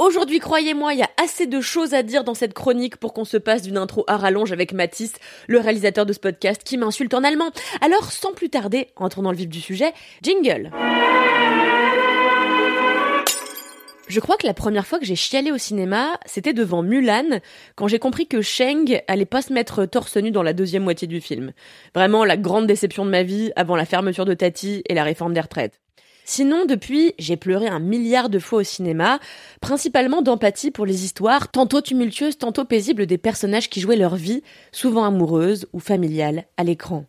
Aujourd'hui, croyez-moi, il y a assez de choses à dire dans cette chronique pour qu'on se passe d'une intro à rallonge avec Mathis, le réalisateur de ce podcast qui m'insulte en allemand. Alors, sans plus tarder, entrons dans le vif du sujet, jingle. Je crois que la première fois que j'ai chialé au cinéma, c'était devant Mulan, quand j'ai compris que Sheng allait pas se mettre torse nu dans la deuxième moitié du film. Vraiment la grande déception de ma vie avant la fermeture de Tati et la réforme des retraites. Sinon, depuis, j'ai pleuré un milliard de fois au cinéma, principalement d'empathie pour les histoires, tantôt tumultueuses, tantôt paisibles des personnages qui jouaient leur vie, souvent amoureuses ou familiales, à l'écran.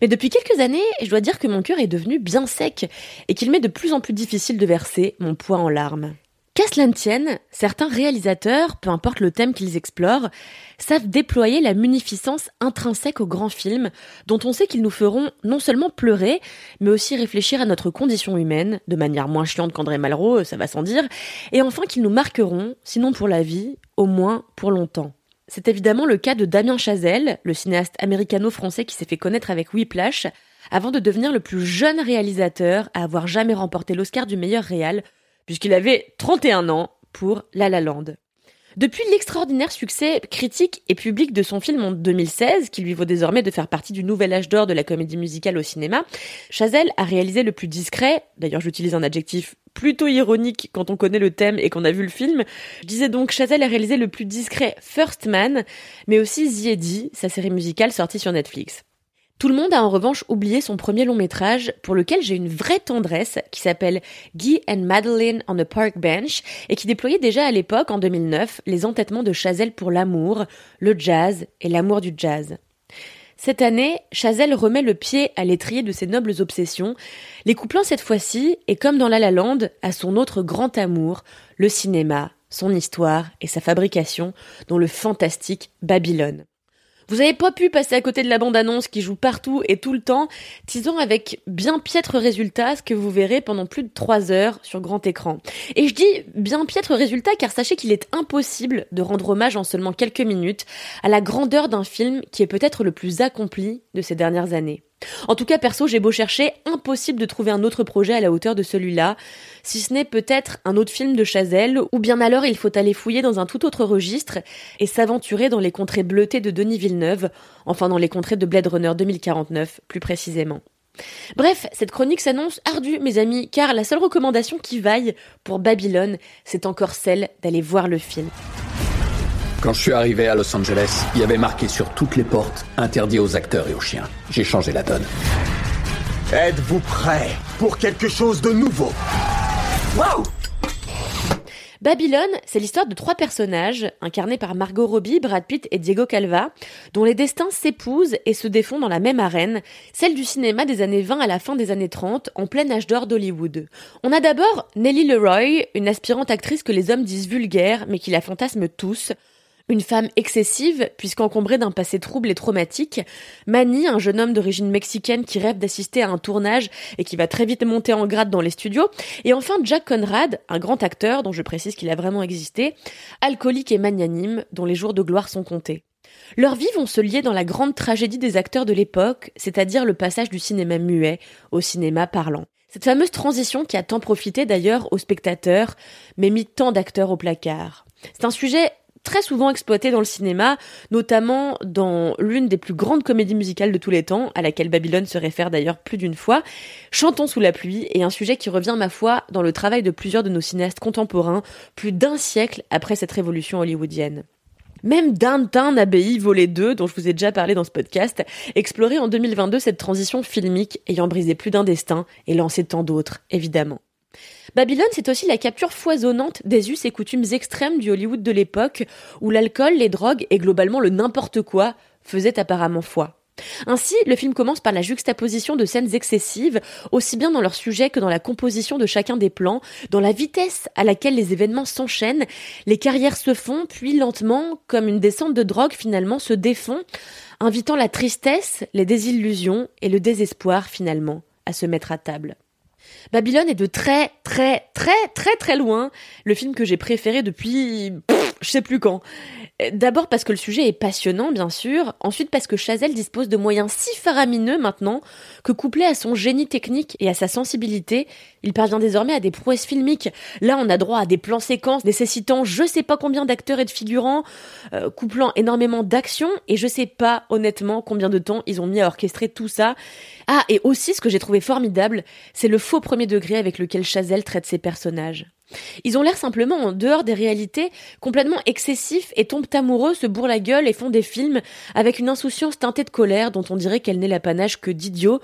Mais depuis quelques années, je dois dire que mon cœur est devenu bien sec et qu'il m'est de plus en plus difficile de verser mon poids en larmes. Qu'à cela ne tienne, certains réalisateurs, peu importe le thème qu'ils explorent, savent déployer la munificence intrinsèque aux grands films, dont on sait qu'ils nous feront non seulement pleurer, mais aussi réfléchir à notre condition humaine, de manière moins chiante qu'André Malraux, ça va sans dire, et enfin qu'ils nous marqueront, sinon pour la vie, au moins pour longtemps. C'est évidemment le cas de Damien Chazelle, le cinéaste américano-français qui s'est fait connaître avec Whiplash, avant de devenir le plus jeune réalisateur à avoir jamais remporté l'Oscar du meilleur réal puisqu'il avait 31 ans pour La La Land. Depuis l'extraordinaire succès critique et public de son film en 2016, qui lui vaut désormais de faire partie du nouvel âge d'or de la comédie musicale au cinéma, Chazelle a réalisé le plus discret, d'ailleurs j'utilise un adjectif plutôt ironique quand on connaît le thème et qu'on a vu le film, je disais donc Chazelle a réalisé le plus discret First Man, mais aussi Ziedi, sa série musicale sortie sur Netflix. Tout le monde a en revanche oublié son premier long métrage pour lequel j'ai une vraie tendresse qui s'appelle Guy and Madeline on a Park Bench et qui déployait déjà à l'époque, en 2009, les entêtements de Chazelle pour l'amour, le jazz et l'amour du jazz. Cette année, Chazelle remet le pied à l'étrier de ses nobles obsessions, les couplant cette fois-ci, et comme dans La La Land, à son autre grand amour, le cinéma, son histoire et sa fabrication, dont le fantastique Babylone. Vous avez pas pu passer à côté de la bande-annonce qui joue partout et tout le temps, teasant avec bien piètre résultat ce que vous verrez pendant plus de 3 heures sur grand écran. Et je dis bien piètre résultat car sachez qu'il est impossible de rendre hommage en seulement quelques minutes à la grandeur d'un film qui est peut-être le plus accompli de ces dernières années. En tout cas, perso, j'ai beau chercher, impossible de trouver un autre projet à la hauteur de celui-là, si ce n'est peut-être un autre film de Chazelle, ou bien alors il faut aller fouiller dans un tout autre registre et s'aventurer dans les contrées bleutées de Denis Villeneuve, enfin dans les contrées de Blade Runner 2049, plus précisément. Bref, cette chronique s'annonce ardue, mes amis, car la seule recommandation qui vaille pour Babylone, c'est encore celle d'aller voir le film. Quand je suis arrivé à Los Angeles, il y avait marqué sur toutes les portes interdit aux acteurs et aux chiens. J'ai changé la donne. Êtes-vous prêt pour quelque chose de nouveau? Waouh Babylone, c'est l'histoire de trois personnages, incarnés par Margot Robbie, Brad Pitt et Diego Calva, dont les destins s'épousent et se défont dans la même arène, celle du cinéma des années 20 à la fin des années 30, en plein âge d'or d'Hollywood. On a d'abord Nellie Leroy, une aspirante actrice que les hommes disent vulgaire, mais qui la fantasment tous, une femme excessive, puisqu'encombrée d'un passé trouble et traumatique. Manny, un jeune homme d'origine mexicaine qui rêve d'assister à un tournage et qui va très vite monter en grade dans les studios. Et enfin Jack Conrad, un grand acteur dont je précise qu'il a vraiment existé, alcoolique et magnanime, dont les jours de gloire sont comptés. Leurs vies vont se lier dans la grande tragédie des acteurs de l'époque, c'est-à-dire le passage du cinéma muet au cinéma parlant. Cette fameuse transition qui a tant profité d'ailleurs aux spectateurs, mais mis tant d'acteurs au placard. C'est un sujet très souvent exploité dans le cinéma, notamment dans l'une des plus grandes comédies musicales de tous les temps, à laquelle Babylone se réfère d'ailleurs plus d'une fois, Chantons sous la pluie, et un sujet qui revient, ma foi, dans le travail de plusieurs de nos cinéastes contemporains, plus d'un siècle après cette révolution hollywoodienne. Même Downtown Abbey Volet 2, dont je vous ai déjà parlé dans ce podcast, explorait en 2022 cette transition filmique ayant brisé plus d'un destin et lancé tant d'autres, évidemment. Babylone, c'est aussi la capture foisonnante des us et coutumes extrêmes du Hollywood de l'époque, où l'alcool, les drogues et globalement le n'importe quoi faisaient apparemment foi. Ainsi, le film commence par la juxtaposition de scènes excessives, aussi bien dans leur sujet que dans la composition de chacun des plans, dans la vitesse à laquelle les événements s'enchaînent, les carrières se font, puis lentement, comme une descente de drogue finalement, se défont, invitant la tristesse, les désillusions et le désespoir finalement à se mettre à table. Babylone est de très très très très très loin le film que j'ai préféré depuis je sais plus quand. D'abord parce que le sujet est passionnant, bien sûr. Ensuite parce que Chazelle dispose de moyens si faramineux maintenant que couplé à son génie technique et à sa sensibilité, il parvient désormais à des prouesses filmiques. Là, on a droit à des plans séquences nécessitant je sais pas combien d'acteurs et de figurants, euh, couplant énormément d'actions et je sais pas honnêtement combien de temps ils ont mis à orchestrer tout ça. Ah, et aussi ce que j'ai trouvé formidable, c'est le faux premier degré avec lequel Chazelle traite ses personnages. Ils ont l'air simplement en dehors des réalités, complètement excessifs et tombent amoureux, se bourrent la gueule et font des films avec une insouciance teintée de colère dont on dirait qu'elle n'est l'apanage que d'idiots,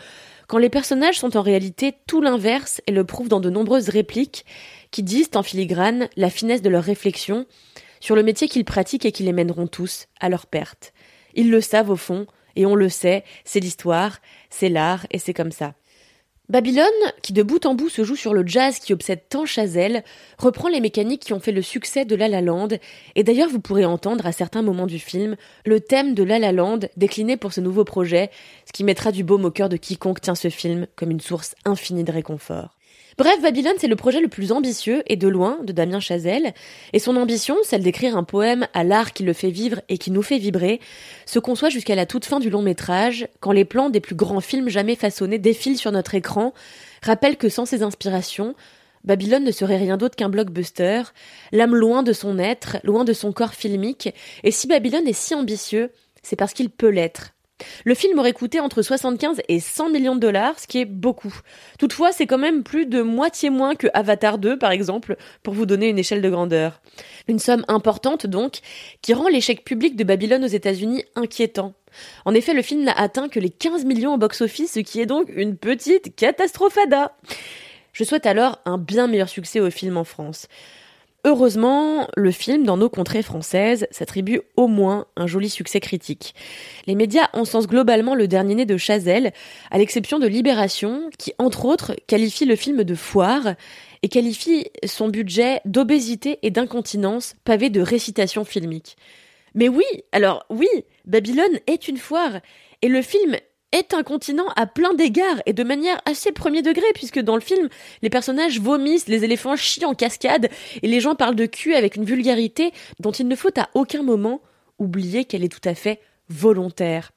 quand les personnages sont en réalité tout l'inverse et le prouvent dans de nombreuses répliques qui disent en filigrane la finesse de leur réflexion sur le métier qu'ils pratiquent et qui les mèneront tous à leur perte. Ils le savent au fond, et on le sait, c'est l'histoire, c'est l'art, et c'est comme ça. Babylone, qui de bout en bout se joue sur le jazz qui obsède tant Chazelle, reprend les mécaniques qui ont fait le succès de La La Land, et d'ailleurs vous pourrez entendre à certains moments du film le thème de La Land décliné pour ce nouveau projet, ce qui mettra du baume au cœur de quiconque tient ce film comme une source infinie de réconfort. Bref, Babylone, c'est le projet le plus ambitieux et de loin de Damien Chazelle. Et son ambition, celle d'écrire un poème à l'art qui le fait vivre et qui nous fait vibrer, se conçoit jusqu'à la toute fin du long métrage, quand les plans des plus grands films jamais façonnés défilent sur notre écran, rappellent que sans ces inspirations, Babylone ne serait rien d'autre qu'un blockbuster, l'âme loin de son être, loin de son corps filmique, et si Babylone est si ambitieux, c'est parce qu'il peut l'être. Le film aurait coûté entre 75 et 100 millions de dollars, ce qui est beaucoup. Toutefois, c'est quand même plus de moitié moins que Avatar 2, par exemple, pour vous donner une échelle de grandeur. Une somme importante, donc, qui rend l'échec public de Babylone aux États-Unis inquiétant. En effet, le film n'a atteint que les 15 millions au box-office, ce qui est donc une petite catastrophada. Je souhaite alors un bien meilleur succès au film en France. Heureusement, le film, dans nos contrées françaises, s'attribue au moins un joli succès critique. Les médias encensent globalement le dernier né de Chazelle, à l'exception de Libération, qui, entre autres, qualifie le film de foire et qualifie son budget d'obésité et d'incontinence pavé de récitations filmiques. Mais oui, alors oui, Babylone est une foire, et le film est un continent à plein d'égards et de manière assez premier degré puisque dans le film les personnages vomissent, les éléphants chient en cascade et les gens parlent de cul avec une vulgarité dont il ne faut à aucun moment oublier qu'elle est tout à fait volontaire.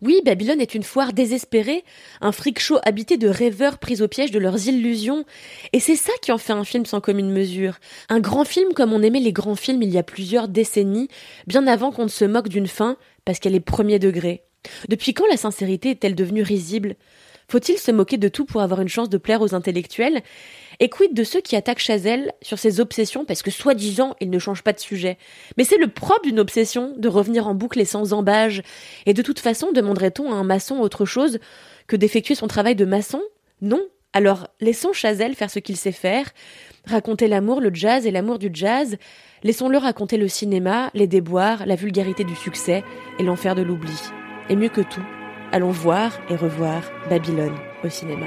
Oui, Babylone est une foire désespérée, un freak show habité de rêveurs pris au piège de leurs illusions, et c'est ça qui en fait un film sans commune mesure. Un grand film comme on aimait les grands films il y a plusieurs décennies, bien avant qu'on ne se moque d'une fin parce qu'elle est premier degré. Depuis quand la sincérité est-elle devenue risible? Faut-il se moquer de tout pour avoir une chance de plaire aux intellectuels? Et quid de ceux qui attaquent Chazelle sur ses obsessions parce que soi-disant il ne change pas de sujet? Mais c'est le propre d'une obsession de revenir en boucle et sans embâge. Et de toute façon, demanderait-on à un maçon autre chose que d'effectuer son travail de maçon? Non. Alors laissons Chazelle faire ce qu'il sait faire, raconter l'amour, le jazz et l'amour du jazz, laissons-le raconter le cinéma, les déboires, la vulgarité du succès et l'enfer de l'oubli. Et mieux que tout, allons voir et revoir Babylone au cinéma.